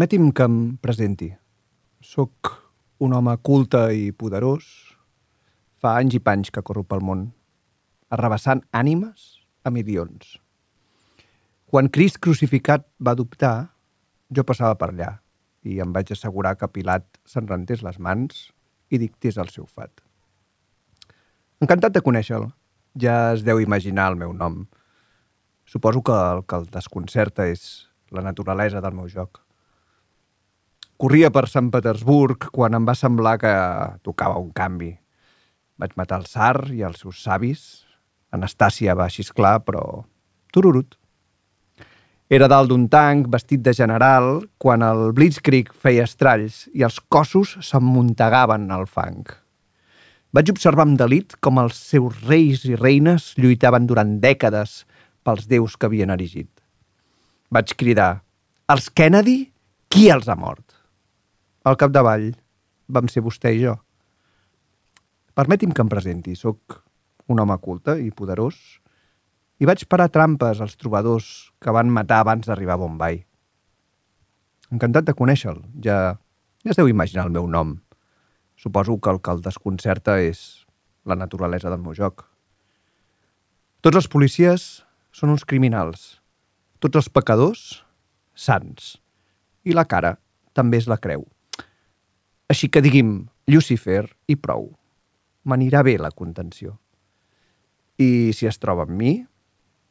Permeti'm que em presenti. Soc un home culte i poderós. Fa anys i panys que corro pel món, arrabassant ànimes a milions. Quan Crist crucificat va dubtar, jo passava per allà i em vaig assegurar que Pilat se'n rentés les mans i dictés el seu fat. Encantat de conèixer-lo. Ja es deu imaginar el meu nom. Suposo que el que el desconcerta és la naturalesa del meu joc. Corria per Sant Petersburg quan em va semblar que tocava un canvi. Vaig matar el Sar i els seus savis. Anastàcia va xisclar, però tururut. Era dalt d'un tanc, vestit de general, quan el Blitzkrieg feia estralls i els cossos s'emmuntegaven al fang. Vaig observar amb delit com els seus reis i reines lluitaven durant dècades pels déus que havien erigit. Vaig cridar, els Kennedy, qui els ha mort? Al capdavall vam ser vostè i jo. Permeti'm que em presenti. Soc un home culte i poderós i vaig parar trampes als trobadors que van matar abans d'arribar a Bombay. Encantat de conèixer-lo. Ja, ja es deu imaginar el meu nom. Suposo que el que el desconcerta és la naturalesa del meu joc. Tots els policies són uns criminals. Tots els pecadors, sants. I la cara també és la creu. Així que digui'm Lucifer i prou. M'anirà bé la contenció. I si es troba amb mi,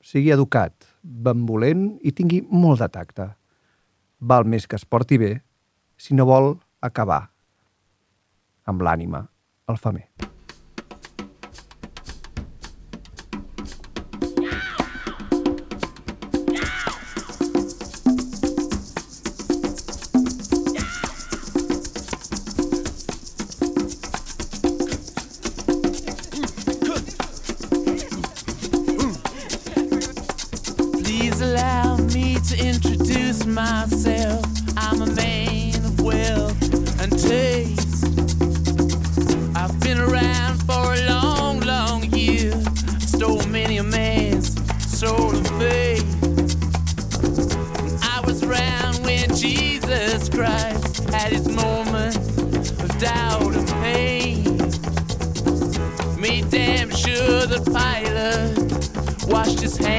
sigui educat, benvolent i tingui molt de tacte. Val més que es porti bé si no vol acabar amb l'ànima al femer. Washed his hands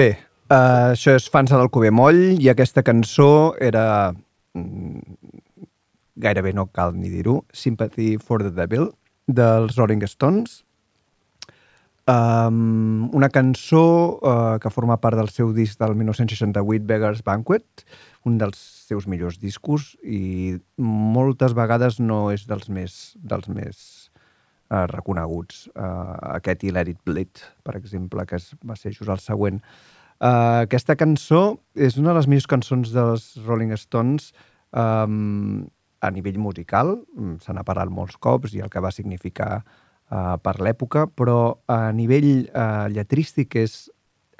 Bé, uh, això és Fans de l'Alcover Moll i aquesta cançó era... mm, gairebé no cal ni dir-ho, Sympathy for the Devil, dels Rolling Stones. Um, una cançó uh, que forma part del seu disc del 1968, Beggar's Banquet, un dels seus millors discos i moltes vegades no és dels més, dels més uh, reconeguts. Uh, aquest i Let It Bleed, per exemple, que es, va ser just el següent. Uh, aquesta cançó és una de les millors cançons dels Rolling Stones um, a nivell musical, mm, se n'ha parlat molts cops i el que va significar uh, per l'època, però a nivell uh, lletrístic és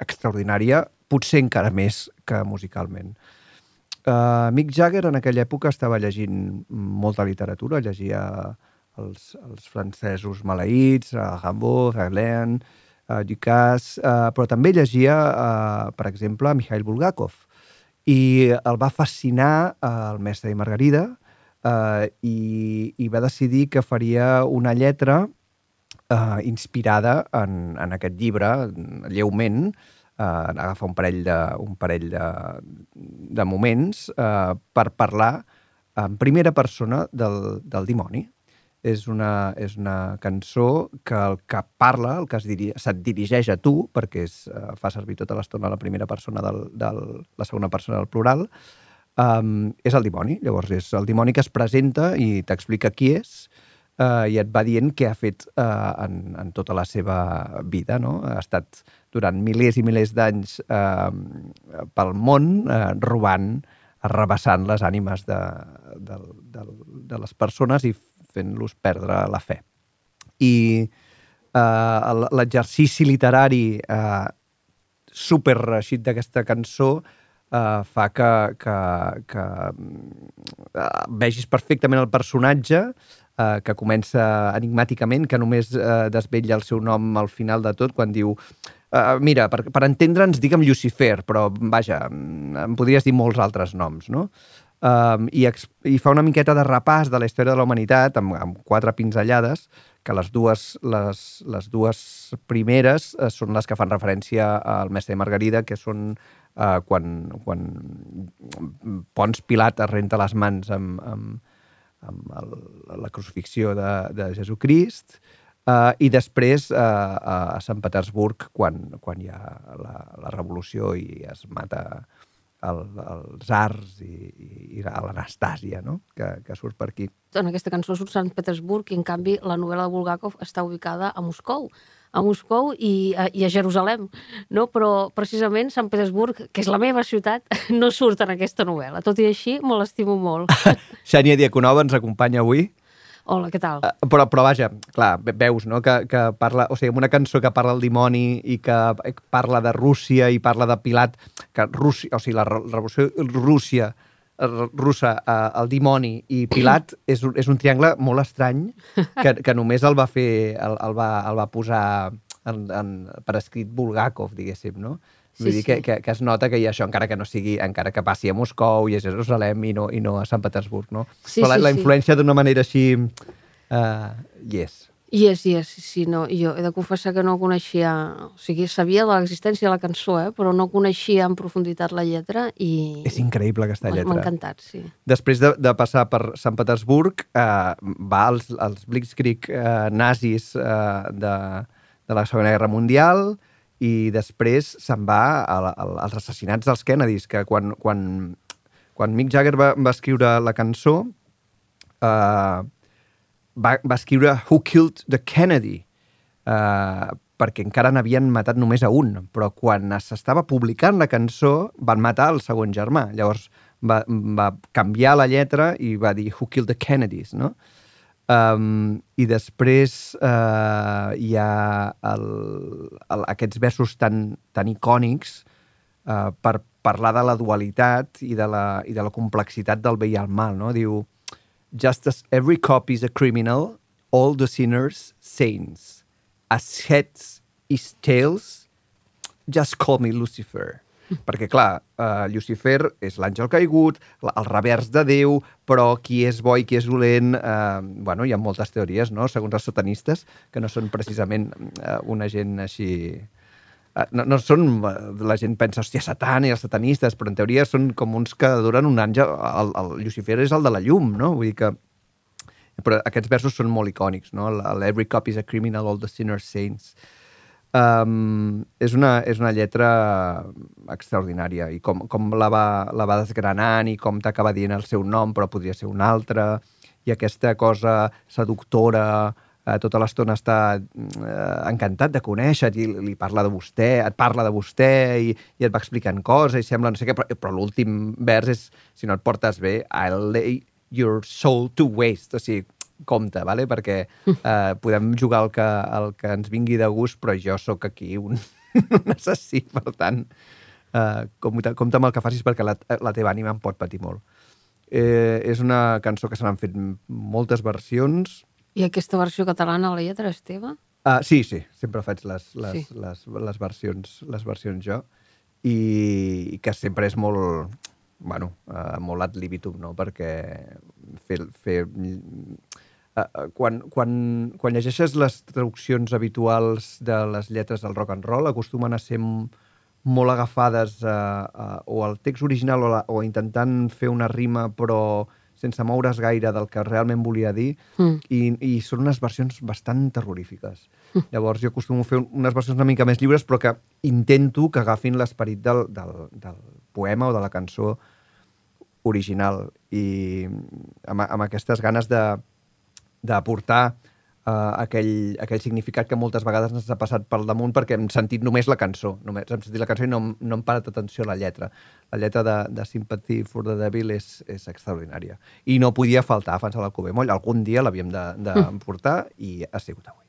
extraordinària, potser encara més que musicalment. Uh, Mick Jagger en aquella època estava llegint molta literatura, llegia els, els francesos maleïts, uh, Rimbaud, Verlaine, uh, Ducasse, uh, però també llegia, uh, per exemple, Mikhail Bulgakov. I el va fascinar uh, el mestre i Margarida uh, i, i va decidir que faria una lletra uh, inspirada en, en aquest llibre, lleument, uh, agafa un parell de, un parell de, de moments uh, per parlar en primera persona del, del dimoni. És una, és una cançó que el que parla, el que es diri se't dirigeix a tu, perquè és, uh, fa servir tota l'estona la primera persona del, del, la segona persona del plural, um, és el dimoni. Llavors, és el dimoni que es presenta i t'explica qui és uh, i et va dient què ha fet uh, en, en tota la seva vida. No? Ha estat durant milers i milers d'anys uh, pel món uh, robant, arrabassant les ànimes de, de, de, de les persones i fent-los perdre la fe. I uh, l'exercici literari uh, super reeixit d'aquesta cançó uh, fa que, que, que uh, vegis perfectament el personatge uh, que comença enigmàticament, que només uh, desvetlla el seu nom al final de tot, quan diu uh, mira, per, per entendre'ns, digue'm Lucifer, però vaja, em podries dir molts altres noms, no? Um, i, i fa una miqueta de repàs de la història de la humanitat amb, amb quatre pinzellades que les dues, les, les dues primeres eh, són les que fan referència al mestre Margarida, que són eh, quan, quan Pons Pilat es renta les mans amb, amb, amb el, la crucifixió de, de Jesucrist, eh, i després eh, a Sant Petersburg, quan, quan hi ha la, la revolució i es mata el, els ars i, i, i l'Anastàsia, no? que, que surt per aquí. En aquesta cançó surt Sant Petersburg i, en canvi, la novel·la de Bulgakov està ubicada a Moscou a Moscou i a, i a Jerusalem, no? però precisament Sant Petersburg, que és la meva ciutat, no surt en aquesta novel·la. Tot i així, me l'estimo molt. Xènia Diaconova ens acompanya avui. Hola, què tal? Uh, però, però vaja, clar, ve- veus, no?, que, que parla... O sigui, una cançó que parla del dimoni i que parla de Rússia i parla de Pilat, que Rússia, o sigui, la re- revolució Rússia, eh, russa, uh, el dimoni i Pilat és, és un triangle molt estrany que, que només el va fer, el, el, va, el va posar en, en, per escrit Bulgakov, diguéssim, no? Vull Sí, dir que, sí. que, que es nota que hi ha això, encara que no sigui, encara que passi a Moscou i a Jerusalem i no, i no a Sant Petersburg, no? Sí, Però la, sí, la sí. influència d'una manera així... Uh, yes. Yes, yes, sí, no, jo he de confessar que no coneixia, o sigui, sabia de l'existència de la cançó, eh, però no coneixia en profunditat la lletra i És increïble aquesta lletra. m'ha encantat, sí. Després de, de passar per Sant Petersburg, eh, va als, als Blitzkrieg eh, nazis eh, de, de la Segona Guerra Mundial i després se'n va a, a, als assassinats dels Kennedys, que quan, quan, quan Mick Jagger va, va escriure la cançó, eh, va, va escriure Who Killed the Kennedy? Uh, perquè encara n'havien matat només a un, però quan s'estava publicant la cançó van matar el segon germà. Llavors va, va canviar la lletra i va dir Who Killed the Kennedys, no? Um, I després uh, hi ha el, el, aquests versos tan, tan icònics uh, per parlar de la dualitat i de la, i de la complexitat del bé i el mal, no? Diu, Just as every cop is a criminal, all the sinners saints. As heads is tails, just call me Lucifer. Perquè, clar, uh, Lucifer és l'àngel caigut, el revers de Déu, però qui és bo i qui és dolent... Uh, bueno, hi ha moltes teories, no?, segons els satanistes, que no són precisament uh, una gent així... Uh, no, no són... eh, La gent pensa, hòstia, Satan i els satanistes, però en teoria són com uns que adoren un àngel... El, el Lucifer és el de la llum, no? Vull dir que... Però aquests versos són molt icònics, no? El, el Every cop is a criminal, all the sinners saints. Um, és, una, és una lletra extraordinària i com, com la, va, la va desgranant i com t'acaba dient el seu nom però podria ser un altre. I aquesta cosa seductora eh, tota l'estona està eh, encantat de conèixer i li parla de vostè, et parla de vostè i, i et va explicant coses i sembla no sé què, però, però l'últim vers és si no et portes bé, I'll lay your soul to waste, o sigui, compte, vale? perquè eh, podem jugar al que, al que ens vingui de gust, però jo sóc aquí un, un assassí, per tant, eh, compte, compte amb el que facis perquè la, la teva ànima em pot patir molt. Eh, és una cançó que se n'han fet moltes versions. I aquesta versió catalana, la lletra és teva? Uh, sí, sí, sempre faig les, les, Sí. sí. les, les, versions, les versions jo. I, i que sempre és molt, bueno, uh, molt ad libitum, no? Perquè fer, fer Eh, eh, quan, quan, quan llegeixes les traduccions habituals de les lletres del rock and roll acostumen a ser molt agafades a, a, o al text original o, la, o intentant fer una rima però sense moure's gaire del que realment volia dir mm. i, i són unes versions bastant terrorífiques. Mm. Llavors jo acostumo a fer unes versions una mica més lliures però que intento que agafin l'esperit del, del, del poema o de la cançó original i mm, amb, amb aquestes ganes de d'aportar uh, aquell, aquell significat que moltes vegades ens ha passat pel damunt perquè hem sentit només la cançó, només hem sentit la cançó i no, no hem parat atenció a la lletra. La lletra de, de Sympathy for the Devil és, és extraordinària. I no podia faltar a Fans a l'Alcover Moll. Algun dia l'havíem d'emportar de, de hmm. i ha sigut avui.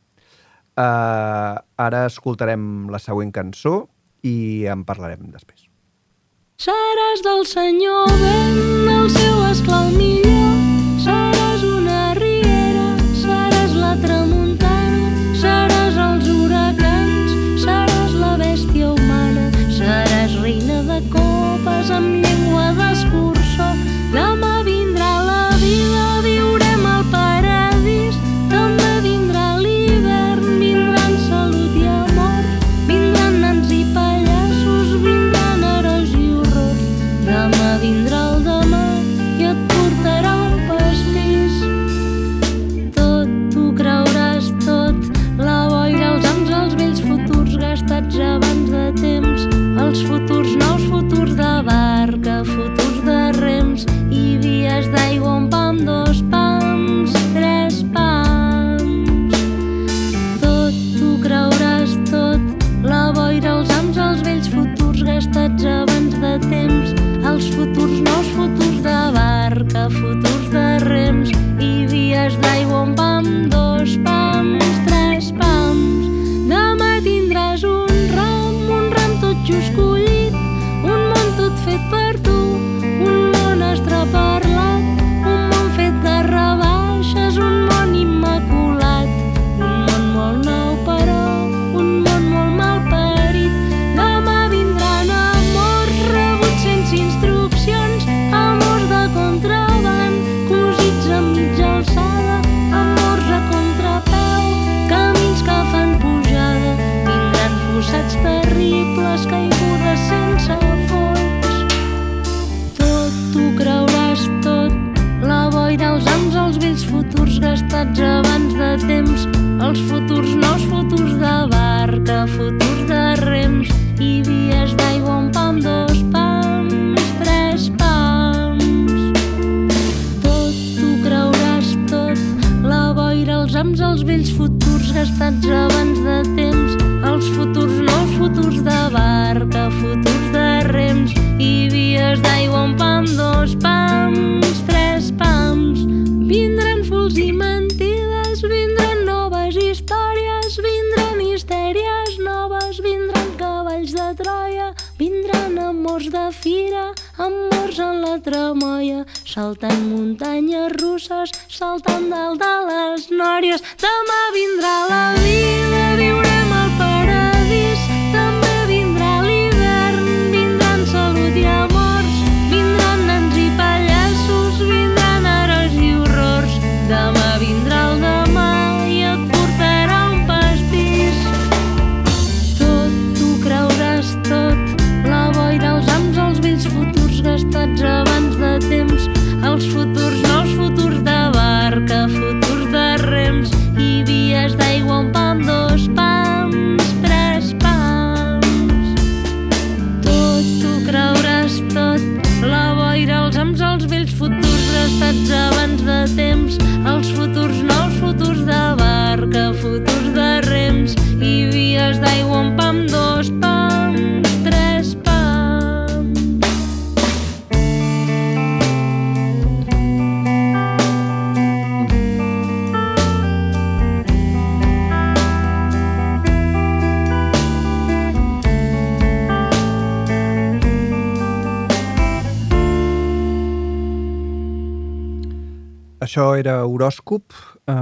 Uh, ara escoltarem la següent cançó i en parlarem després. Seràs del senyor, ben el seu esclau millor. Tá nunca fudou. Això era Horòscop, eh,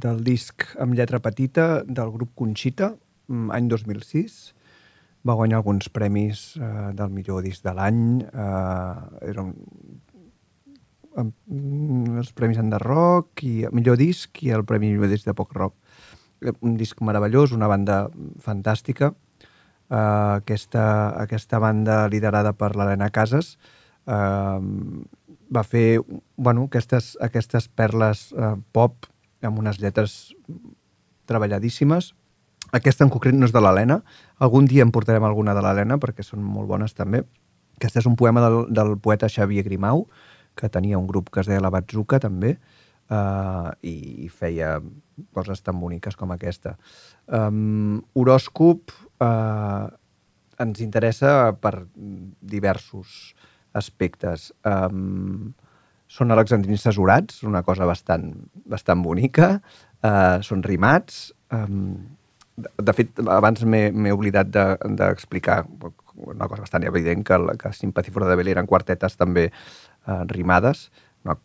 del disc amb lletra petita del grup Conxita, mm, any 2006. Va guanyar alguns premis eh, del millor disc de l'any. Eh, era un, mm, els premis en de rock, i el millor disc i el premi millor disc de pop rock. Eh, un disc meravellós, una banda fantàstica. Eh, aquesta, aquesta banda liderada per l'Helena Casas, eh, va fer bueno, aquestes, aquestes perles uh, pop amb unes lletres treballadíssimes. Aquesta en concret no és de l'Helena. Algun dia en portarem alguna de l'Helena perquè són molt bones també. Aquest és un poema del, del poeta Xavier Grimau, que tenia un grup que es deia La Batzuca també, uh, i, i feia coses tan boniques com aquesta. Um, horòscop uh, ens interessa per diversos aspectes. Um, són alexandrins cesurats, una cosa bastant, bastant bonica, uh, són rimats. Um, de, de fet, abans m'he oblidat de- d'explicar de, una cosa bastant evident, que, que Sympathy for the Devil eren quartetes també uh, rimades, no,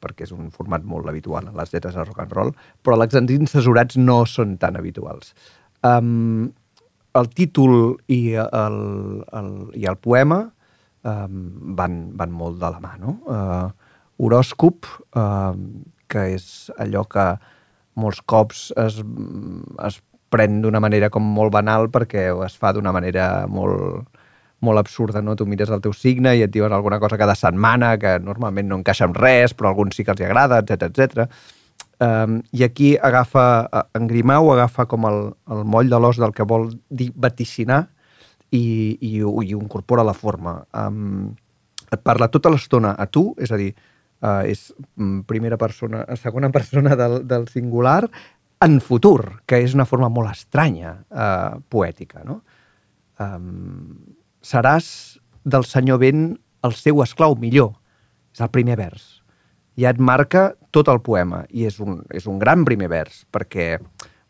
perquè és un format molt habitual en les lletres de rock and roll, però alexandrins cesurats no són tan habituals. Um, el títol i el, el, i el poema um, van, van molt de la mà, no? Uh, horòscop, uh, que és allò que molts cops es, es pren d'una manera com molt banal perquè es fa d'una manera molt, molt absurda, no? Tu mires el teu signe i et diuen alguna cosa cada setmana que normalment no encaixa amb res, però a alguns sí que els hi agrada, etc etc. Um, I aquí agafa, en Grimau agafa com el, el moll de l'os del que vol dir vaticinar i, i, i ho incorpora a la forma. Um, et parla tota l'estona a tu, és a dir, uh, és mm, primera persona, segona persona del, del singular en futur, que és una forma molt estranya, uh, poètica, no? Um, seràs del senyor vent el seu esclau millor. És el primer vers. Ja et marca tot el poema i és un, és un gran primer vers perquè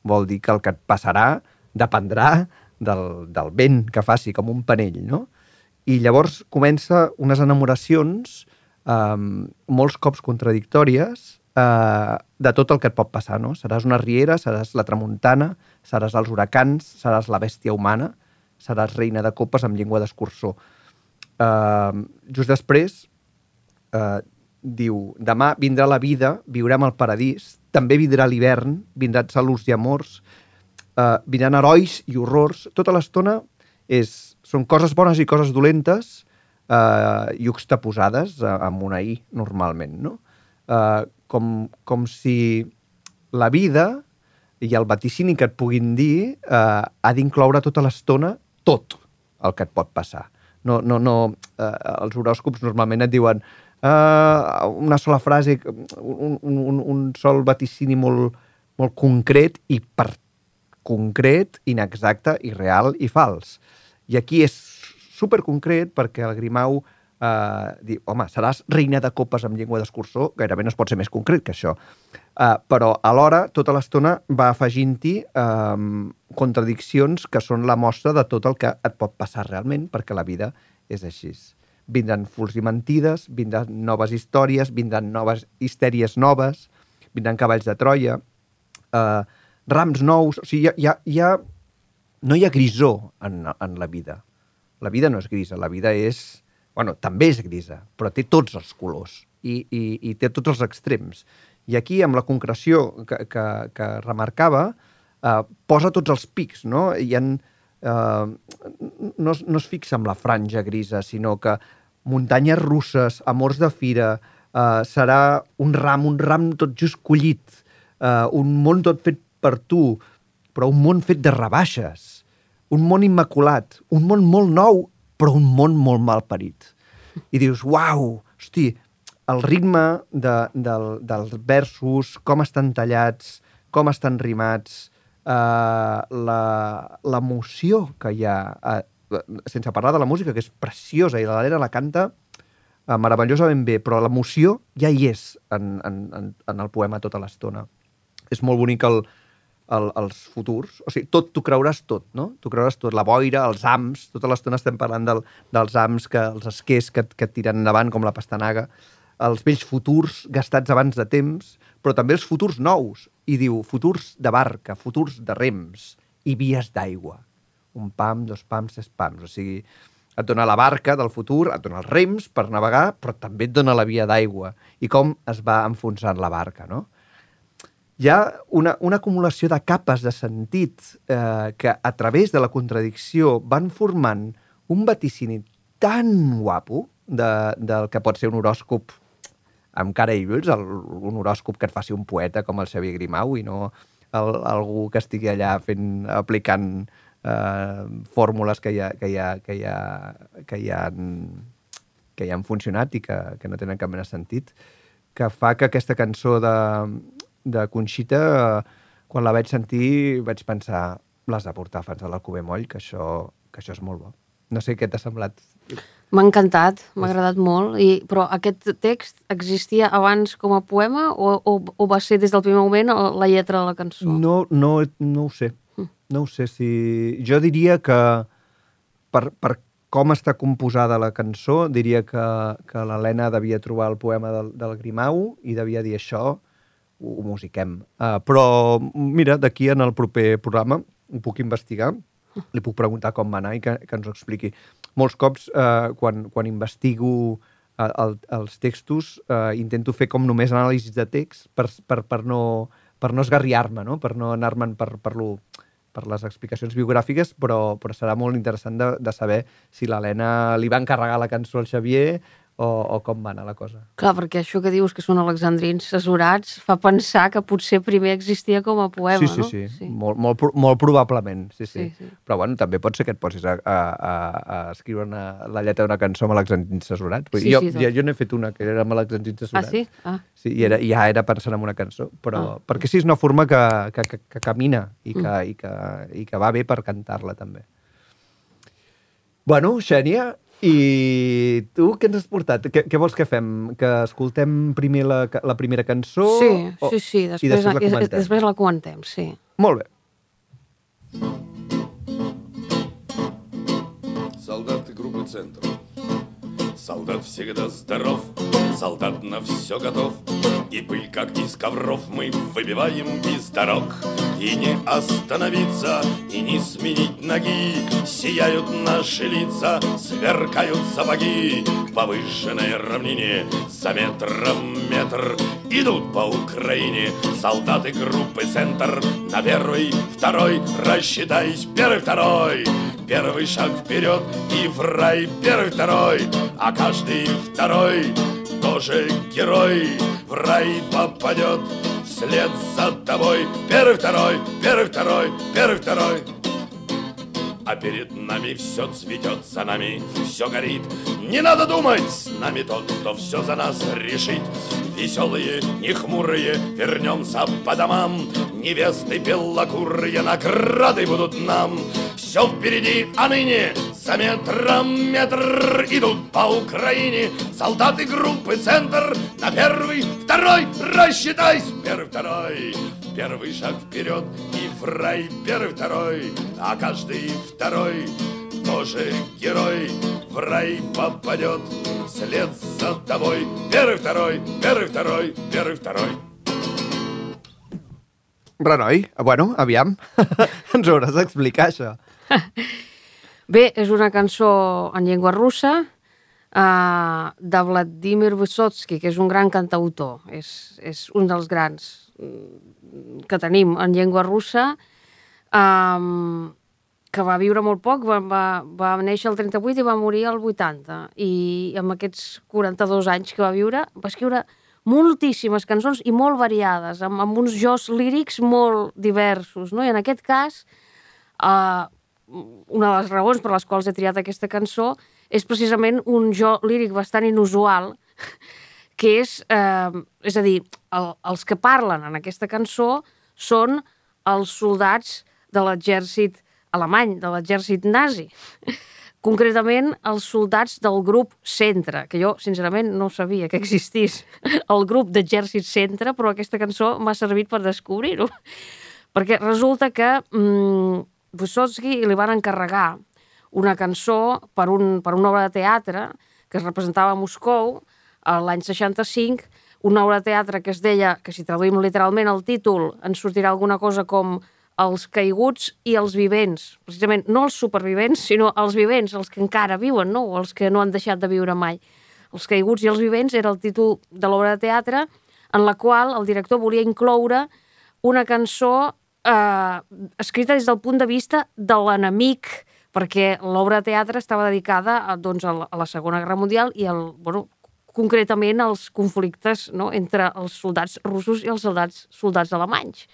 vol dir que el que et passarà dependrà del, del vent que faci, com un panell, no? I llavors comença unes enamoracions um, molts cops contradictòries uh, de tot el que et pot passar, no? Seràs una riera, seràs la tramuntana, seràs els huracans, seràs la bèstia humana, seràs reina de copes amb llengua d'escurçó. Uh, just després uh, diu, demà vindrà la vida, viurem al paradís, també vindrà l'hivern, vindran saluts i amors, uh, vindran herois i horrors. Tota l'estona és, són coses bones i coses dolentes uh, juxtaposades amb una i, normalment, no? Uh, com, com si la vida i el vaticini que et puguin dir uh, ha d'incloure tota l'estona tot el que et pot passar. No, no, no, eh, els horòscops normalment et diuen uh, una sola frase, un, un, un sol vaticini molt, molt concret i per concret, inexacte, irreal i fals. I aquí és super concret perquè el Grimau eh, diu, home, seràs reina de copes amb llengua d'escurçó, gairebé no es pot ser més concret que això. Uh, però alhora, tota l'estona va afegint-hi um, contradiccions que són la mostra de tot el que et pot passar realment, perquè la vida és així. Vindran furs i mentides, vindran noves històries, vindran noves histèries noves, vindran cavalls de Troia, uh, rams nous... O sigui, hi ha, hi ha, no hi ha grisó en, en la vida. La vida no és grisa, la vida és... Bueno, també és grisa, però té tots els colors i, i, i té tots els extrems. I aquí, amb la concreció que, que, que remarcava, eh, posa tots els pics, no? Hi ha, eh, no, no es fixa en la franja grisa, sinó que muntanyes russes, amors de fira, eh, serà un ram, un ram tot just collit, eh, un món tot fet per tu, però un món fet de rebaixes, un món immaculat, un món molt nou, però un món molt mal parit. I dius, uau, hosti, el ritme de, del, dels versos, com estan tallats, com estan rimats, eh, l'emoció que hi ha, eh, sense parlar de la música, que és preciosa, i l'Helena la canta eh, meravellosament bé, però l'emoció ja hi és en, en, en, en el poema tota l'estona. És molt bonic el, el, els futurs. O sigui, tot, tu creuràs tot, no? Tu creuràs tot, la boira, els ams, tota l'estona estem parlant del, dels ams, que, els esquers que, que et tiren endavant, com la pastanaga, els vells futurs gastats abans de temps, però també els futurs nous. I diu, futurs de barca, futurs de rems i vies d'aigua. Un pam, dos pams, tres pams. O sigui, Et dona la barca del futur, et dona els rems per navegar, però també et dona la via d'aigua i com es va enfonsant la barca, no? Hi ha una, una acumulació de capes de sentit eh, que a través de la contradicció van formant un vaticini tan guapo de, del que pot ser un horòscop amb cara i ulls, el, un horòscop que et faci un poeta com el Xavier Grimau i no el, algú que estigui allà fent, aplicant eh, fórmules que ha, que ha, que ha, que hi ha, que hi han funcionat i que, que no tenen cap mena sentit, que fa que aquesta cançó de, de Conxita, eh, quan la vaig sentir, vaig pensar, l'has de portar fins a l'Alcover Moll, que això, que això és molt bo. No sé què t'ha semblat. M'ha encantat, m'ha agradat molt, i, però aquest text existia abans com a poema o, o, o va ser des del primer moment la lletra de la cançó? No, no, no ho sé. No ho sé si... Jo diria que per, per com està composada la cançó, diria que, que l'Helena devia trobar el poema del, del Grimau i devia dir això, ho, musiquem. Uh, però, mira, d'aquí en el proper programa ho puc investigar, li puc preguntar com va anar i que, que ens ho expliqui. Molts cops, eh, quan, quan investigo eh, el, els textos, eh, intento fer com només anàlisis de text per, per, per no, per no esgarriar-me, no? per no anar-me'n per, per, lo, per les explicacions biogràfiques, però, però serà molt interessant de, de saber si l'Helena li va encarregar la cançó al Xavier o, o com va anar la cosa. Clar, perquè això que dius que són alexandrins cessurats fa pensar que potser primer existia com a poema, sí, sí, no? sí, sí. Molt, molt, pro- molt probablement, sí, sí. Sí, sí. Però bueno, també pot ser que et posis a, a, a, a escriure una, la lletra d'una cançó amb alexandrins dir, Sí, jo, sí, jo, doncs. jo n'he fet una que era amb alexandrins Ah, cessurats. sí? Ah, Sí, i era, ja era pensant en una cançó, però Ah. perquè sí, és una forma que, que, que, que camina i que, Mm. i, que, i que va bé per cantar-la també. Bueno, Xènia, i tu què ens has portat? Què, què vols que fem? Que escoltem primer la, ca- la primera cançó? sí, o- sí, sí, i després, després la i- comentem? després la comentem, sí. Molt bé. Солдаты группы «Центр». Солдат всегда здоров, солдат На все готов. И пыль, как из ковров, мы выбиваем из дорог. И не остановиться, и не сменить ноги. Сияют наши лица, сверкают сапоги. По выжженной равнине за метром метр Идут по Украине солдаты группы «Центр». На первый, второй, рассчитайся, первый, второй. Первый шаг вперед и в рай первый, второй, а каждый второй тоже герой в рай попадет вслед за тобой. Первый, второй, первый, второй, первый, второй. А перед нами все цветет, за нами все горит. Не надо думать, с нами тот, кто все за нас решит. Веселые, не хмурые, вернемся по домам. Невесты белокурые, награды будут нам. Все впереди, а ныне за метром метр идут по Украине солдаты группы «Центр» на первый, второй, рассчитайся, первый, второй. Первый шаг вперед и в рай, первый, второй, а каждый второй тоже герой в рай попадет вслед за тобой. Первый, второй, первый, второй, первый, второй. Renoi, bueno, aviam, ens ho hauràs d'explicar, això. Bé, és una cançó en llengua russa uh, de Vladimir Vysotsky, que és un gran cantautor. És, és un dels grans mm, que tenim en llengua russa, um, que va viure molt poc, va, va, va néixer el 38 i va morir el 80. I amb aquests 42 anys que va viure, va escriure moltíssimes cançons i molt variades, amb, amb uns jocs lírics molt diversos. No? I en aquest cas, uh, una de les raons per les quals he triat aquesta cançó és precisament un jo líric bastant inusual, que és, eh, és a dir, el, els que parlen en aquesta cançó són els soldats de l'exèrcit alemany, de l'exèrcit nazi. Concretament, els soldats del grup Centre, que jo, sincerament, no sabia que existís el grup d'exèrcit Centre, però aquesta cançó m'ha servit per descobrir-ho. Perquè resulta que mm, Vysotsky li van encarregar una cançó per, un, per una obra de teatre que es representava a Moscou a l'any 65, una obra de teatre que es deia, que si traduïm literalment el títol, ens sortirà alguna cosa com els caiguts i els vivents. Precisament, no els supervivents, sinó els vivents, els que encara viuen, no? O els que no han deixat de viure mai. Els caiguts i els vivents era el títol de l'obra de teatre en la qual el director volia incloure una cançó eh, escrita des del punt de vista de l'enemic, perquè l'obra de teatre estava dedicada a, doncs, a, la, a la Segona Guerra Mundial i el, bueno, concretament als conflictes no, entre els soldats russos i els soldats, soldats alemanys.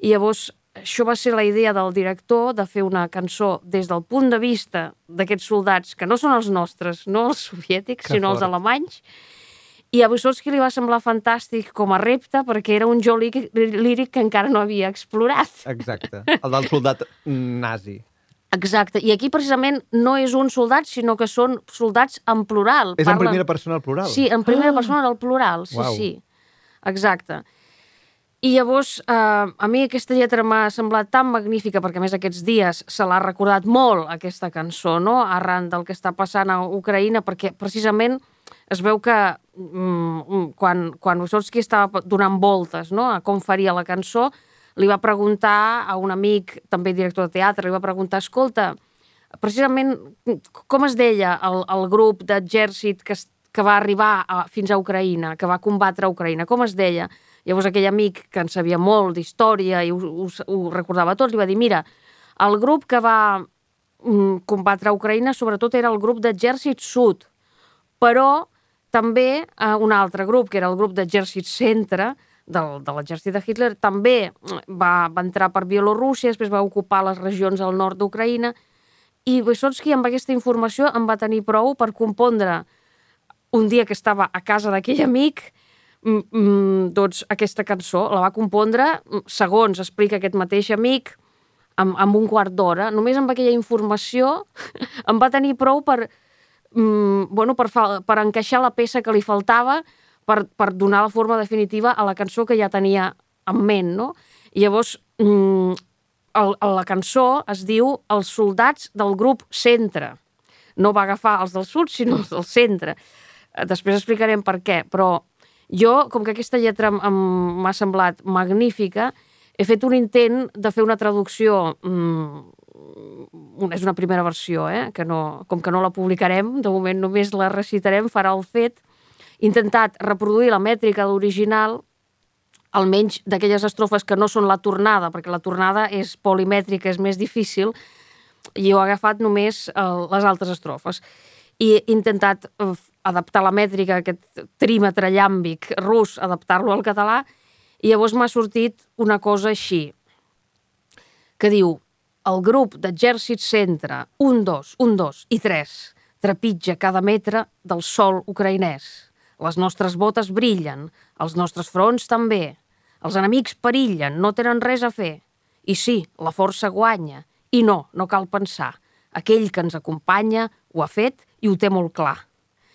I llavors això va ser la idea del director de fer una cançó des del punt de vista d'aquests soldats, que no són els nostres, no els soviètics, Que sinó els fort. alemanys, i a Wysotsky li va semblar fantàstic com a repte perquè era un jo líric, líric que encara no havia explorat. Exacte. El del soldat nazi. Exacte. I aquí precisament no és un soldat, sinó que són soldats en plural. És en Parlen- primera persona al plural? Sí, en primera persona del plural, sí, sí. Exacte. I llavors, eh, a mi aquesta lletra m'ha semblat tan magnífica, perquè a més aquests dies se l'ha recordat molt, aquesta cançó, no?, arran del que està passant a Ucraïna, perquè precisament es veu que mm, quan, quan Wysotsky estava donant voltes no?, a com faria la cançó, li va preguntar a un amic, també director de teatre, li va preguntar, escolta, precisament com es deia el, el grup d'exèrcit que, que va arribar a, fins a Ucraïna, que va combatre a Ucraïna, com es deia? Llavors aquell amic que en sabia molt d'història i ho, ho, ho recordava tot, li va dir, mira, el grup que va mm, combatre a Ucraïna sobretot era el grup d'exèrcit sud, però també eh, un altre grup, que era el grup d'exèrcit centre, del, de l'exèrcit de Hitler, també mm, va, va entrar per Bielorússia, després va ocupar les regions al nord d'Ucraïna, i Wysotsky amb aquesta informació en va tenir prou per compondre un dia que estava a casa d'aquell amic, mm, mm, doncs aquesta cançó la va compondre, segons explica aquest mateix amic, amb, amb un quart d'hora. Només amb aquella informació em va tenir prou per, mm, bueno, per, fa, per encaixar la peça que li faltava per, per donar la forma definitiva a la cançó que ja tenia en ment, no? I llavors, mm, el, la cançó es diu Els soldats del grup centre. No va agafar els del sud, sinó els del centre. Eh, Després explicarem per què, però jo, com que aquesta lletra m'ha semblat magnífica, he fet un intent de fer una traducció mm, una, és una primera versió, eh? que no, com que no la publicarem, de moment només la recitarem, farà el fet, intentat reproduir la mètrica de l'original, almenys d'aquelles estrofes que no són la tornada, perquè la tornada és polimètrica, és més difícil, i jo he agafat només eh, les altres estrofes. I he intentat eh, adaptar la mètrica, aquest trímetre llàmbic rus, adaptar-lo al català, i llavors m'ha sortit una cosa així, que diu el grup d'exèrcit centre, un, dos, un, dos i tres, trepitja cada metre del sol ucraïnès. Les nostres botes brillen, els nostres fronts també. Els enemics perillen, no tenen res a fer. I sí, la força guanya. I no, no cal pensar. Aquell que ens acompanya ho ha fet i ho té molt clar.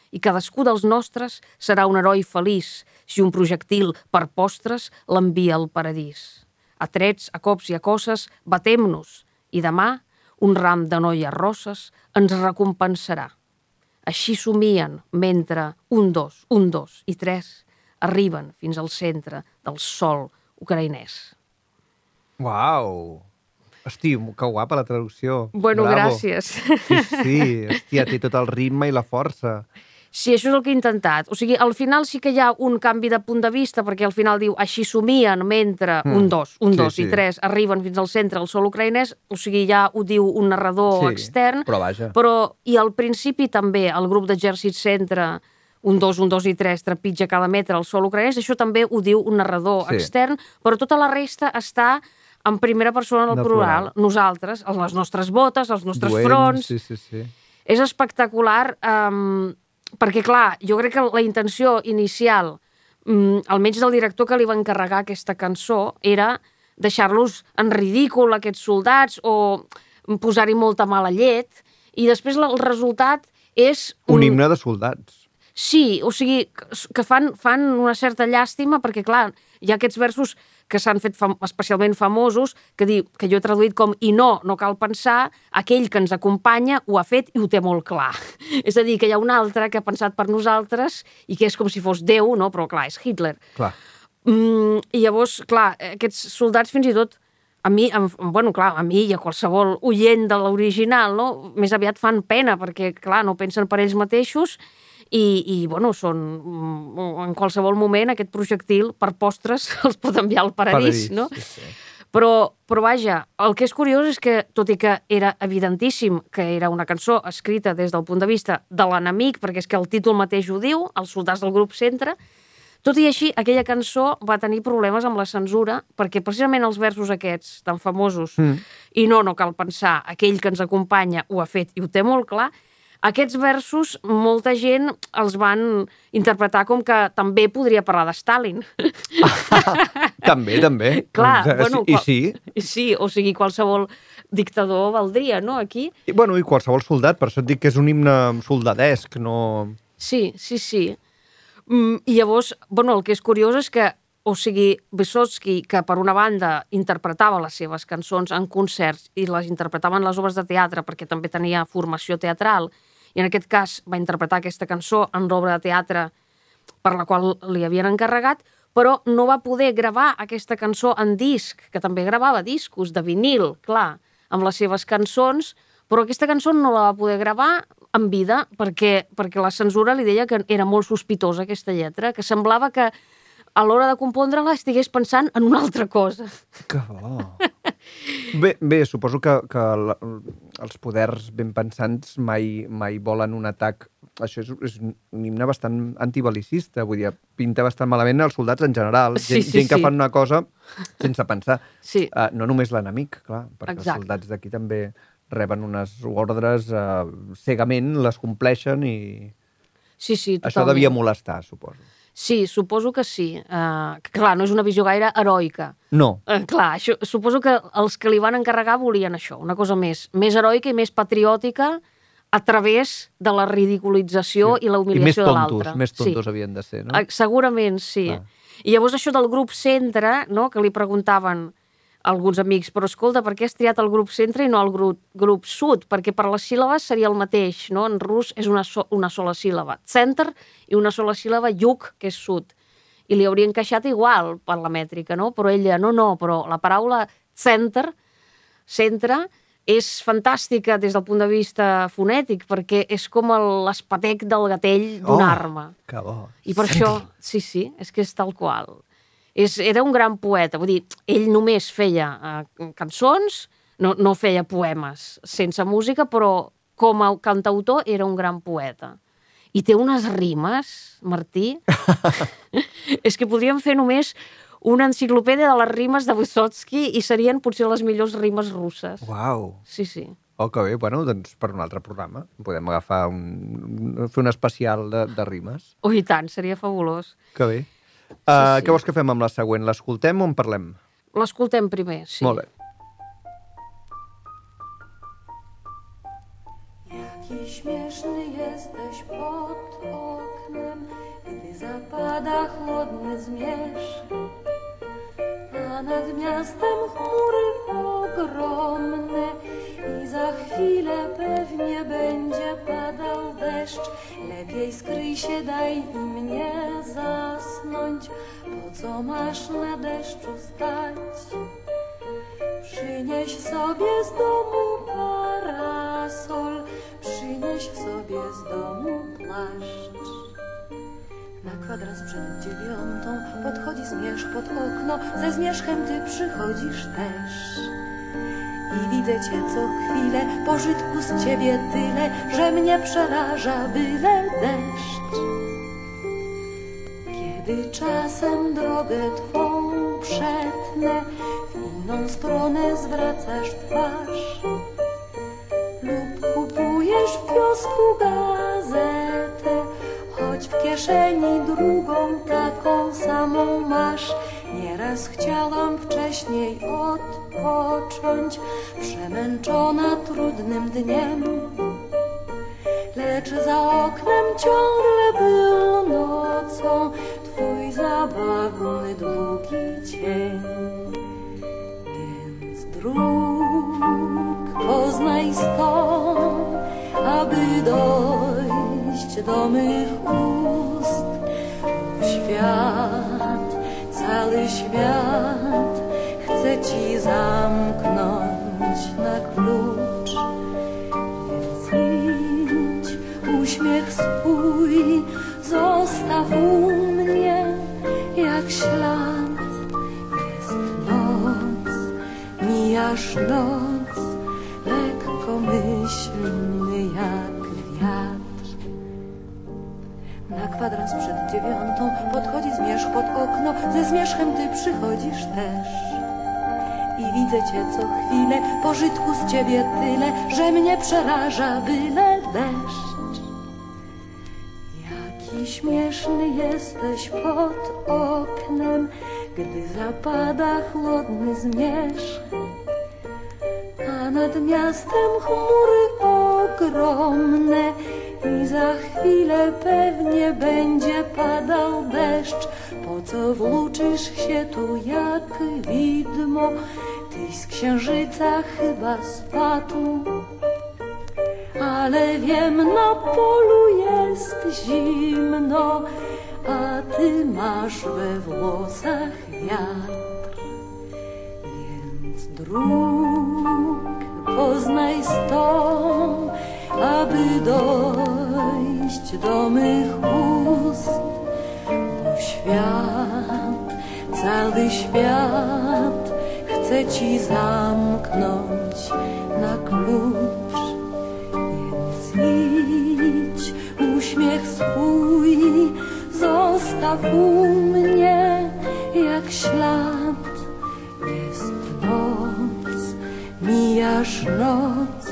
I cadascú dels nostres serà un heroi feliç si un projectil per postres l'envia al paradís. A trets, a cops i a coses, batem-nos, i demà un ram de noies rosses ens recompensarà. Així somien mentre un, dos, un, dos i tres arriben fins al centre del sol ucraïnès. Uau! Hosti, que guapa la traducció. Bueno, Bravo. gràcies. Sí, sí, hòstia, té tot el ritme i la força. Sí, això és el que he intentat. O sigui, al final sí que hi ha un canvi de punt de vista, perquè al final diu així somien mentre Mm. un, dos, un, Sí, dos sí. i tres arriben fins al centre del sol ucraïnès, o sigui, ja ho diu un narrador Sí, extern, però vaja. però i al principi també el grup d'exèrcit centre un dos, un dos i tres trepitja cada metre al sol ucraïnès, això també ho diu un narrador Sí. extern, però tota la resta està en primera persona del Del plural. plural. Nosaltres, les nostres botes, els nostres Duent, fronts, Sí, sí, sí. és espectacular um, perquè, clar, jo crec que la intenció inicial, um, almenys del director que li va encarregar aquesta cançó, era deixar-los en ridícul, aquests soldats, o posar-hi molta mala llet, i després el resultat és... Un himne de soldats. Sí, o sigui, que- que fan, fan una certa llàstima perquè, clar, hi ha aquests versos que s'han fet fam especialment famosos, que, diu, que jo he traduït com i no, no cal pensar, aquell que ens acompanya ho ha fet i ho té molt clar. És a dir, que hi ha un altre que ha pensat per nosaltres i que és com si fos Déu, no? però clar, és Hitler. Clar. Mm, I llavors, clar, aquests soldats fins i tot a mi, em, bueno, clar, a mi i a qualsevol oient de l'original, no? més aviat fan pena, perquè, clar, no pensen per ells mateixos i, i bueno, són, mm, en qualsevol moment aquest projectil per postres els pot enviar al paradís, Paradís, no? sí, sí. Però, però vaja, el que és curiós és que, tot i que era evidentíssim que era una cançó escrita des del punt de vista de l'enemic, perquè és que el títol mateix ho diu, els soldats del grup Centre, tot i així, aquella cançó va tenir problemes amb la censura, perquè precisament els versos aquests, tan famosos, mm. i no, no cal pensar, aquell que ens acompanya ho ha fet i ho té molt clar, aquests versos, molta gent els van interpretar com que també podria parlar de Stalin. també, també. Clar, Doncs, eh, bueno, I sí. Sí, o sigui, qualsevol dictador valdria, no?, aquí. I, bueno, i qualsevol soldat, per això et dic que és un himne soldadesc, no... Sí, sí, sí. Mm, I llavors, bueno, el que és curiós és que, o sigui, Vysotsky, que per una banda interpretava les seves cançons en concerts i les interpretava en les obres de teatre perquè també tenia formació teatral, i en aquest cas va interpretar aquesta cançó en l'obra de teatre per la qual li havien encarregat, però no va poder gravar aquesta cançó en disc, que també gravava discos de vinil, clar, amb les seves cançons, però aquesta cançó no la va poder gravar en vida perquè, perquè la censura li deia que era molt sospitosa aquesta lletra, que semblava que a l'hora de compondre-la estigués pensant en una altra cosa. Que bo. Bé, bé suposo que, que la, els poders ben pensants mai, mai volen un atac. Això és, és un himne bastant antibalicista, vull dir, pinta bastant malament els soldats en general. Sí, gent, sí, gent que sí. fan una cosa sense pensar. Sí. Uh, no només l'enemic, clar, perquè Exacte. els soldats d'aquí també reben unes ordres uh, cegament, les compleixen i... Sí, sí, totalment. Això devia molestar, suposo. Sí, suposo que sí. Uh, clar, no és una visió gaire heroica. No, Eh, clar, això, suposo que els que li van encarregar volien això, una cosa més, més heroica i més patriòtica a través de la ridiculització i la i més humiliació de tontos, l'altre. més tontos sí. havien de ser, no? Eh, Segurament, sí. Clar. I llavors això del grup centre, no?, que li preguntaven alguns amics, però escolta, per què has triat el grup centre i no el grup, grup sud? Perquè per les síl·labes seria el mateix, no? En rus és una, so, una sola síl·laba. Center i una sola síl·laba yuk, que és sud. I li hauria encaixat igual per la mètrica, no? Però ella, no, no, però la paraula center, centre, és fantàstica des del punt de vista fonètic, perquè és com l'espatec del gatell d'una Oh, arma. Que bo. I per això, sí, sí, és que és tal qual. És, era un gran poeta, vull dir, ell només feia uh, cançons, no, no feia poemes sense música, però com a cantautor era un gran poeta. I té unes rimes, Martí, és que podríem fer només una enciclopèdia de les rimes de Vysotsky i serien potser les millors rimes russes. Uau. Sí, sí. Oh, que bé. Bueno, doncs per un altre programa podem agafar un... fer un especial de, de rimes. Oh, i tant, seria fabulós. Que bé. Uh, sí. Què vols que fem amb la següent? L'escoltem o en parlem? L'escoltem primer, sí. Molt bé. Jaki śmieszny jesteś pod oknem, gdy zapada chłodny zmierzch. A nad miastem chmury ogromne i za chwilę pewnie będzie padał deszcz. Lepiej skryj się, daj i mnie zasnąć, po co masz na deszczu stać? Przynieś sobie z domu parasol, przynieś sobie z domu płaszcz. Na kwadrans przed dziewiątą podchodzi zmierzch pod okno, ze zmierzchem ty przychodzisz też. I widzę cię co chwilę, pożytku z ciebie tyle, że mnie przeraża byle deszcz. Kiedy czasem drogę twą przetnę, w inną stronę zwracasz twarz lub kupujesz w kiosku gazetę, choć w kieszeni drugą taką samą masz. Nieraz chciałam wcześniej odpocząć, przemęczona trudnym dniem. Lecz za oknem ciągle był nocą twój zabawny długi cień. Więc dróg poznaj stąd, aby dojść do mych ust. Świat, cały świat chcę ci zamknąć na klucz. Więc idź, uśmiech swój zostaw u mnie jak ślad. Jest noc, mijasz noc, lekkomyślny jak wiatr. Na kwadrans przed dziewiątą podchodzi zmierzch pod okno, ze zmierzchem ty przychodzisz też. Widzę cię co chwilę, pożytku z ciebie tyle, że mnie przeraża byle deszcz. Jaki śmieszny jesteś pod oknem, gdy zapada chłodny zmierzch. A nad miastem chmury ogromne i za chwilę pewnie będzie padał deszcz. Po co włóczysz się tu jak widmo? Księżyca chyba spadł. Ale wiem, na polu jest zimno, a ty masz we włosach wiatr. Więc dróg poznaj stąd, aby dojść do mych ust. Bo świat, cały świat chce ci zamknąć na klucz. Więc idź, uśmiech swój zostaw u mnie jak ślad. Jest noc, mijasz noc,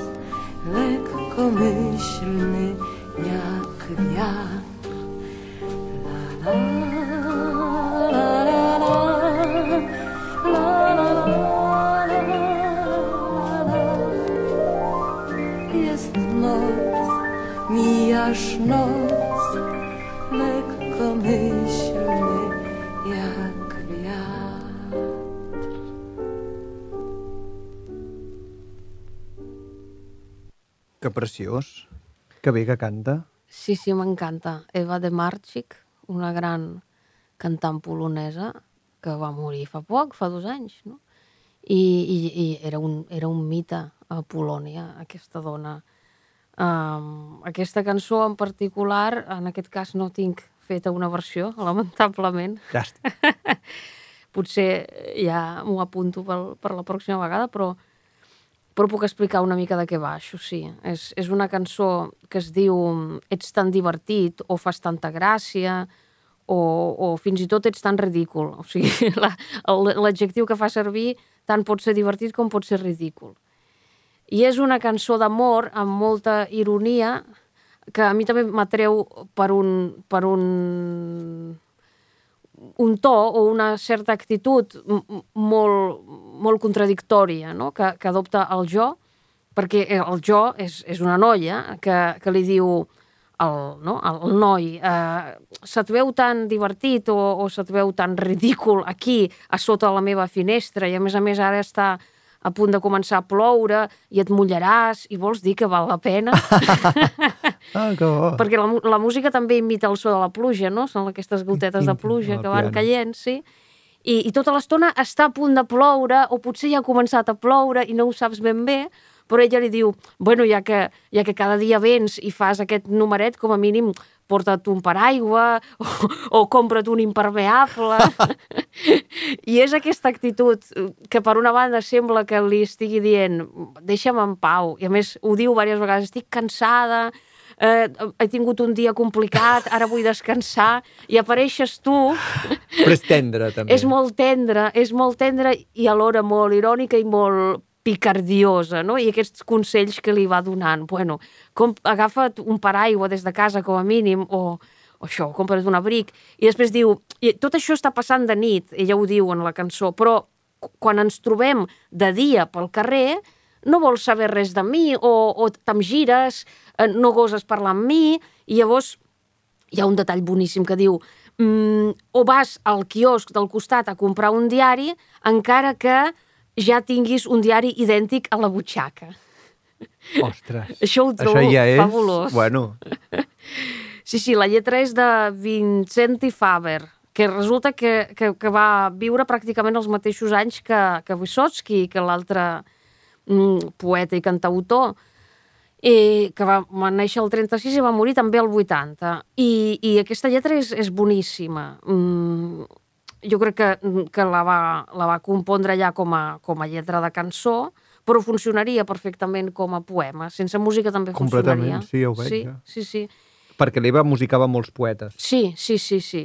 lekkomyślny jak wiatr. Preciós. Que bé que canta. Sí, sí, m'encanta. Eva de Marchik, una gran cantant polonesa que va morir fa poc, fa dos anys, no? I, i, i era, un, era un mite a Polònia, aquesta dona. Um, aquesta cançó en particular, en aquest cas no tinc feta una versió, lamentablement. Llàstima. Potser ja m'ho apunto per, per la pròxima vegada, però, però puc explicar una mica de què va, això sí. És, és una cançó que es diu Ets tan divertit o fas tanta gràcia o, o fins i tot ets tan ridícul. O sigui, la- l'adjectiu que fa servir tant pot ser divertit com pot ser ridícul. I és una cançó d'amor amb molta ironia que a mi també m'atreu per un, per un un to o una certa actitud molt, molt contradictòria no? que, que adopta el jo, perquè el jo és, és una noia que, que li diu el, no? el noi, eh, se't veu tan divertit o, o se't veu tan ridícul aquí, a sota la meva finestra, i a més a més ara està a punt de començar a ploure i et mullaràs i vols dir que val la pena? Ah, que bo. perquè la, la música també imita el so de la pluja, no? Són aquestes gotetes de pluja que van caient, sí. I, I tota l'estona està a punt de ploure, o potser ja ha començat a ploure i no ho saps ben bé, però ella li diu, bueno, ja que, ja que cada dia vens i fas aquest numeret, com a mínim porta't un paraigua o, o compra't un impermeable. I és aquesta actitud que per una banda sembla que li estigui dient deixa'm en pau, i a més ho diu diverses vegades, estic cansada, eh, he tingut un dia complicat, ara vull descansar, i apareixes tu, Però és tendre, també. és molt tendre, és molt tendre i alhora molt irònica i molt picardiosa, no? I aquests consells que li va donant. Bueno, com, agafa't un paraigua des de casa, com a mínim, o, o això, compra't un abric. I després diu, i tot això està passant de nit, ella ho diu en la cançó, però qu- quan ens trobem de dia pel carrer, no vols saber res de mi, o, o te'm gires, eh, no goses parlar amb mi, i llavors hi ha un detall boníssim que diu mm, o vas al quiosc del costat a comprar un diari encara que ja tinguis un diari idèntic a la butxaca. Ostres. Això ho trobo Això ja és... fabulós. Bueno, Sí, sí, la lletra és de Vincenti Faber, que resulta que, que, que va viure pràcticament els mateixos anys que, que Wysotsky, que l'altre mm, poeta i cantautor, i que va, va néixer el 36 i va morir també el 80. I, i aquesta lletra és, és boníssima. Mm, jo crec que, que la, va, la va compondre ja com a, com a lletra de cançó, però funcionaria perfectament com a poema. Sense música també Completament, funcionaria. sí, ja ho veig, Sí, ja. sí, sí. Perquè l'Eva musicava molts poetes. Sí, sí, sí, sí.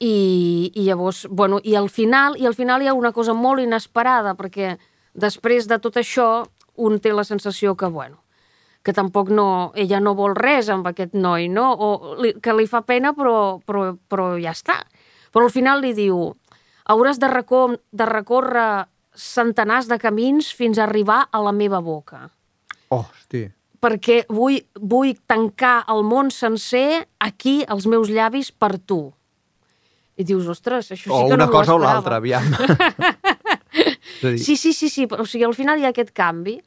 I, i llavors, bueno, i al final, i al final hi ha una cosa molt inesperada, perquè després de tot això, un té la sensació que, bueno, que tampoc no, ella no vol res amb aquest noi, no? O li, que li fa pena, però, però, però ja està. Però al final li diu, hauràs de, recor de recórrer centenars de camins fins a arribar a la meva boca Hosti. perquè vull, vull tancar el món sencer aquí, als meus llavis, per tu. I dius, ostres, això sí o que una no m'ho cosa o l'altra, aviam. Dir, Sí, sí, sí, sí, o sigui, al final hi ha aquest canvi,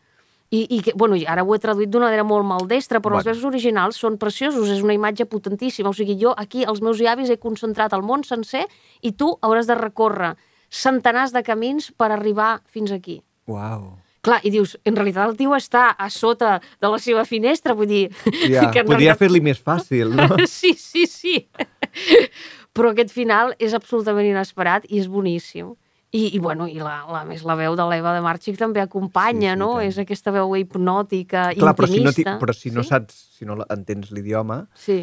i, i que, bueno, ara ho he traduït d'una manera molt maldestra, però els Bueno. versos originals són preciosos, és una imatge potentíssima. O sigui, jo aquí, als meus llavis, he concentrat el món sencer i tu hauràs de recórrer centenars de camins per arribar fins aquí. Uau. Clar, i dius, en realitat el tio està a sota de la seva finestra, vull dir... Ja, que podria realitat- fer-li més fàcil, no? sí, sí, sí. Però aquest final és absolutament inesperat i és boníssim. I, i bueno, i la, la, més la veu de l'Eva de Marchic també acompanya, Sí, sí, no? tant. És aquesta veu hipnòtica, clar, però si no, intimista. però si no sí? saps, si no entens l'idioma, Sí,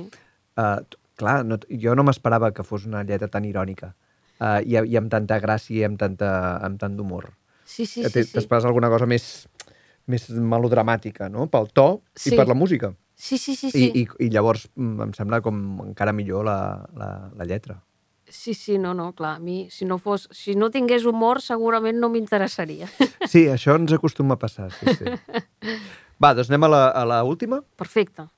uh, clar, no, jo no m'esperava que fos una lletra tan irònica uh, i, i amb tanta gràcia i amb, tanta, amb tant d'humor. sí, sí, Eh, sí. sí. T'esperes alguna cosa més, més melodramàtica, no? Pel to Sí. i per la música. Sí, sí, sí, sí. I, i, I llavors mm, em sembla com encara millor la, la, la lletra. Sí, sí, no, no, clar, a mi, si no, fos, si no tingués humor, segurament no m'interessaria. Sí, això ens acostuma a passar, sí, sí. Va, doncs anem a la, a la última. Perfecte.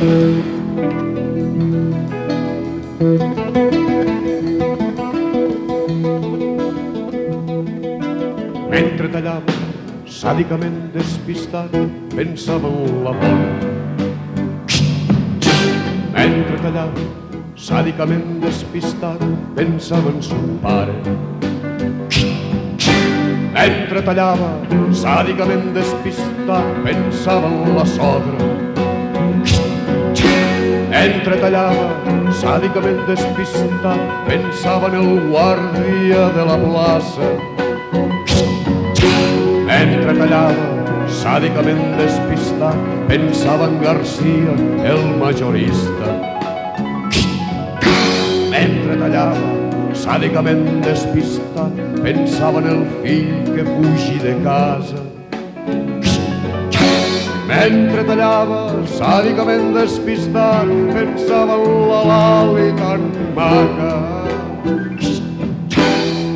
Mentre tallava, sàdicament despistat, pensava en la mort. Mentre tallava, sàdicament despistat, pensava en son pare. Mentre tallava, sàdicament despistat, pensava en la sogra. Mentre tallava, sàdicament despistat, pensava en el guàrdia de la plaça. Mentre tallava, sàdicament despistat, pensava en Garcia, el majorista. Mentre tallava, sàdicament despistat, pensava en el fill que fugi de casa. Mentre tallava, sàdicament despistat, pensava en la Lali tan maca.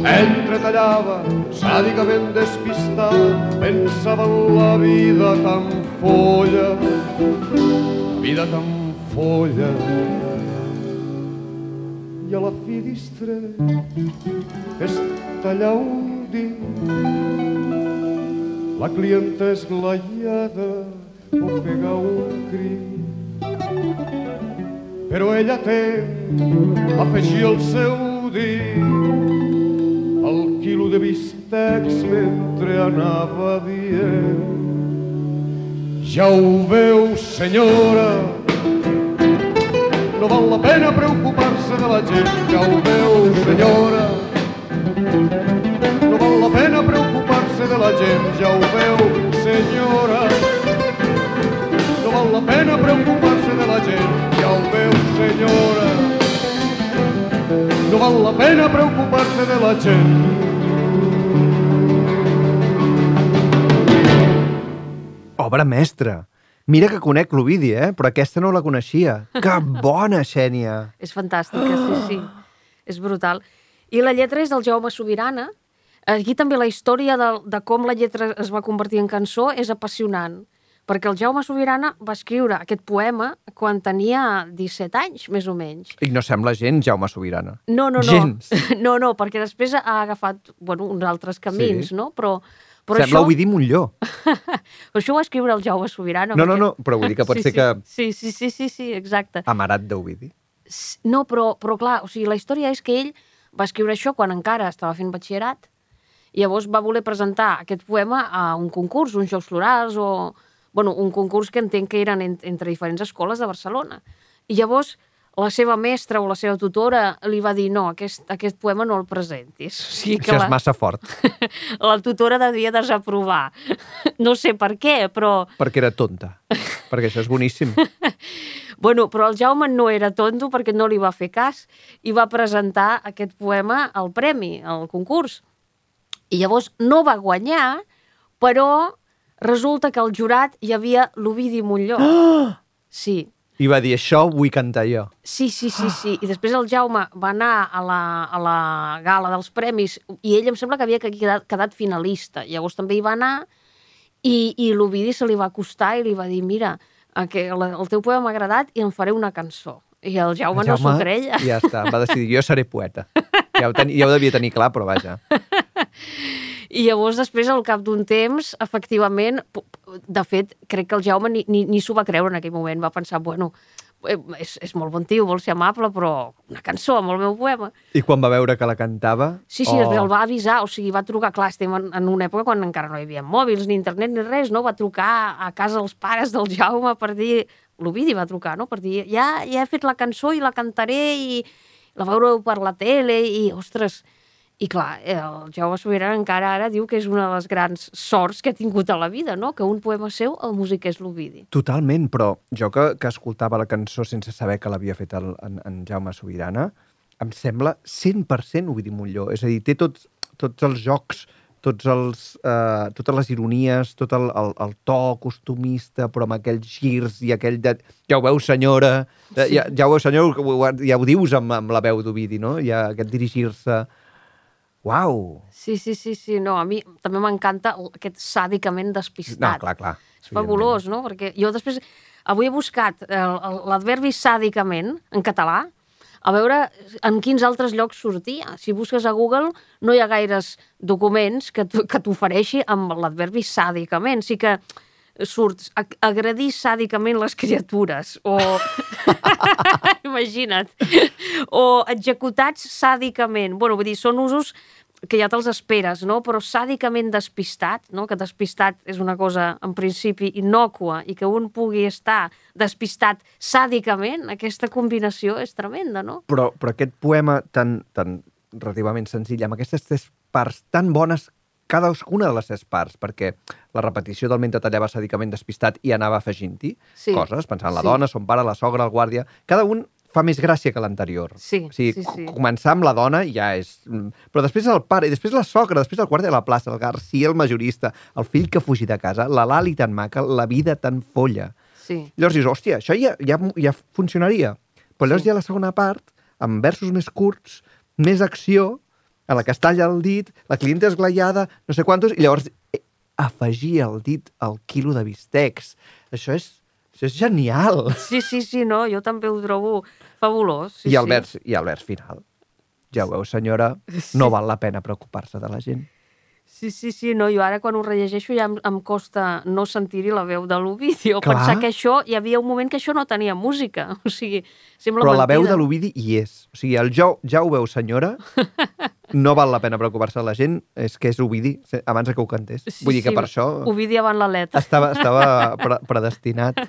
Mentre tallava, sàdicament despistat, pensava en la vida tan folla, la vida tan folla. I a la finestra es talla un dit, la clienta esglaiada ofega un crit. Però ella té afegir el seu quilo de bistecs mentre anava dient ja ho veu, senyora, no val la pena preocupar-se de la gent, ja ho veu, senyora. No val la pena preocupar-se de la gent, ja ho veu, senyora. No val la pena preocupar-se de la gent, ja ho veu, senyora. No val la pena preocupar-se de la gent. Obra mestra. Mira que conec l'Ovidi, eh? Però aquesta no la coneixia. Que bona, Xènia! És fantàstica, sí, sí. És brutal. I la lletra és del Jaume Sobirana. Aquí també la història de, de com la lletra es va convertir en cançó és apassionant, perquè el Jaume Sobirana va escriure aquest poema quan tenia 17 anys, més o menys. I no sembla gent Jaume Sobirana. No, no, no. Gens. No, no, perquè després ha agafat bueno, uns altres camins, Sí. no? Però, però Sembla això, Ovidi Montlló. però això ho va escriure el Jaume Sobirana. No, no, perquè- no, però vull dir que pot sí, ser sí. que Sí, sí, sí, sí, sí, exacte. amarat d'Ovidi. No, però, però clar, o sigui, la història és que ell va escriure això quan encara estava fent batxillerat i llavors va voler presentar aquest poema a un concurs, uns Jocs Florals o... Bueno, un concurs que entenc que eren en, entre diferents escoles de Barcelona. I llavors la seva mestra o la seva tutora li va dir no, aquest, aquest poema no el presentis. O sigui que Això la, és massa fort, la tutora devia desaprovar. No sé per què, però... perquè era tonta. perquè això és boníssim. Bueno, però el Jaume no era tonto perquè no li va fer cas i va presentar aquest poema al premi, al concurs. I llavors no va guanyar, però resulta que al jurat hi havia l'Ovidi Montlló. Sí, I va dir, això vull cantar jo. sí, sí, sí, sí. I després el Jaume va anar a la, a la gala dels premis i ell em sembla que havia quedat, quedat finalista. Llavors també hi va anar i, i l'Ovidi se li va acostar i li va dir, mira, que el, el teu poema m'ha agradat i en faré una cançó. I el Jaume, no s'ho creia. Ja està, va decidir, jo seré poeta. Ja ho, ten, ja ho devia tenir clar, però vaja. I llavors, després, al cap d'un temps, efectivament, de fet, crec que el Jaume ni, ni, ni s'ho va creure en aquell moment. Va pensar, bueno, eh, és, és molt bon tio, vol ser amable, però una cançó amb el meu poema. I quan va veure que la cantava... Sí, sí, oh, el va avisar, o sigui, va trucar, clar, estem en, en una època quan encara no hi havia mòbils, ni internet, ni res, no? Va trucar a casa dels pares del Jaume per dir... L'Ovidi va trucar, no? Per dir, ja, ja he fet la cançó i la cantaré i la veureu per la tele i, ostres... I clar, el Jaume Sobirana encara ara diu que és una de les grans sorts que ha tingut a la vida, no? Que un poema seu el musiqués l'Ovidi. Totalment, però jo que, que escoltava la cançó sense saber que l'havia fet el, en, en Jaume Sobirana, em sembla 100% Ovidi Montlló. És a dir, té tots, tots els jocs, tots els, eh, totes les ironies, tot el, el, el to costumista, però amb aquells girs i aquell de... Ja ho veu, senyora, sí. ja, ja ho veu, senyor, que ho- ja ho dius amb, amb la veu d'Ovidi, no? Ja aquest dirigir-se... Uau! Sí, sí, sí, sí, no, a mi també m'encanta aquest sàdicament No, despistat. clar, clar. És fabulós, no? Perquè jo després... Avui he buscat el- l'adverbi sàdicament, en català, a veure en quins altres llocs sortia. Si busques a Google, no hi ha gaires documents que t'ofereixi amb l'adverbi sàdicament. Sí que surt ag- agredir sàdicament les criatures, o... Imagina't. O executats sàdicament. Bueno, vull dir, són usos que ja te'ls esperes, no? Però sàdicament despistat, no? Que despistat és una cosa, en principi, innòcua i que un pugui estar despistat sàdicament, aquesta combinació és tremenda, no? Però, però aquest poema tan, tan relativament senzill, amb aquestes tres parts tan bones, cadascuna de les tres parts, perquè la repetició del mentre tallava sàdicament despistat i anava afegint-hi Sí. coses, pensant en la Sí. dona, son pare, la sogra, el guàrdia... Cada un fa més gràcia que l'anterior. Sí, o sigui, sí, sí. co- començar amb la dona ja és... mm, Però després el pare, i després la sogra, després el guàrdia de la plaça, el Garcia, el majorista, el fill que ha fugit de casa, la Lali tan maca, la vida tan folla. Sí. Llavors dius, hòstia, això ja, ja, ja funcionaria. Però llavors Sí. hi ha la segona part, amb versos més curts, més acció, a la que es talla el dit, la clienta esglaiada, no sé quantos, i llavors eh, afegir el dit al quilo de bistecs. Això és, això és genial. Sí, sí, sí, no, jo també ho trobo fabulós. Sí, I, el sí. vers, I el vers final. Ja ho veu, senyora, no val la pena preocupar-se de la gent. Sí, sí, sí, no, jo ara quan ho rellegeixo ja em, em costa no sentir-hi la veu de l'Ovidi o Clar. pensar que això, hi havia un moment que això no tenia música, o sigui, sembla Però la mentida. veu de l'Ovidi hi és. O sigui, el jo, ja ho veu, senyora, no val la pena preocupar-se de la gent, és que és Ovidi, abans que ho cantés. Vull dir que per això Ovidi avant la letra. estava, estava pre predestinat.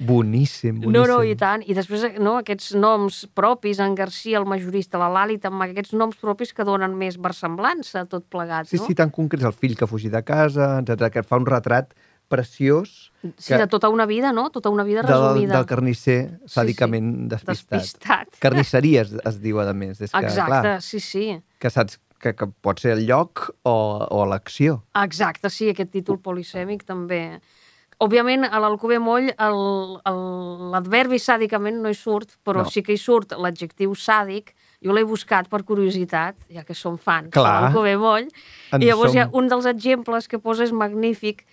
Boníssim, boníssim. No, no, i tant. I després, no, aquests noms propis, en Garcia, el majorista, la Lali, també, aquests noms propis que donen més versemblança a tot plegat, Sí, no? sí, tan concrets, el fill que ha fugit de casa, etc que fa un retrat preciós Sí, de tota una vida, no? Tota una vida del, resumida. del carnisser sàdicament despistat. Despistat. Carnisseria es, es diu, a més. És que, Exacte, clar, sí, sí. que saps que, que pot ser el lloc o, o l'acció. Exacte, sí, aquest títol polisèmic també. Òbviament, a l'Alcover Moll l'adverbi sàdicament no hi surt, però No. sí que hi surt l'adjectiu sàdic. Jo l'he buscat per curiositat, ja que som fans Clar. de l'Alcover Moll. En I llavors som. hi ha un dels exemples que posa és magnífic,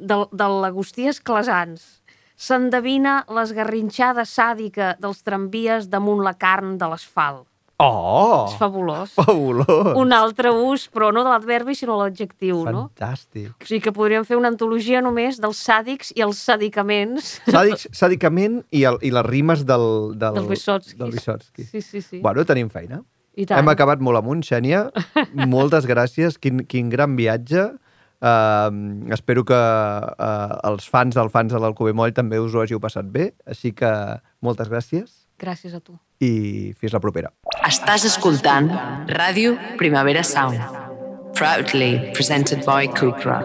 del, de l'Agustí Esclasans. S'endevina l'esgarrinxada sàdica dels tramvies damunt la carn de l'asfalt. Oh! És fabulós. Fabulós! Un altre ús, però no de l'adverbi, sinó de l'adjectiu, no? Fantàstic. O sigui que podríem fer una antologia només dels sàdics i els sàdicaments Sàdics, sàdicament i, el, i les rimes del... del dels Vysotsky. Del Vysotsky. Sí, sí, sí. Bueno, tenim feina. I tant. Hem acabat molt amunt, Xènia. Moltes gràcies. Quin, quin gran viatge. Uh, espero que uh, els fans del fans de l'Alcover Moll també us ho hàgiu passat bé. Així que moltes gràcies Gràcies a tu. i fins la propera. Estàs escoltant Ràdio Primavera Sound. Proudly presented by Cupra.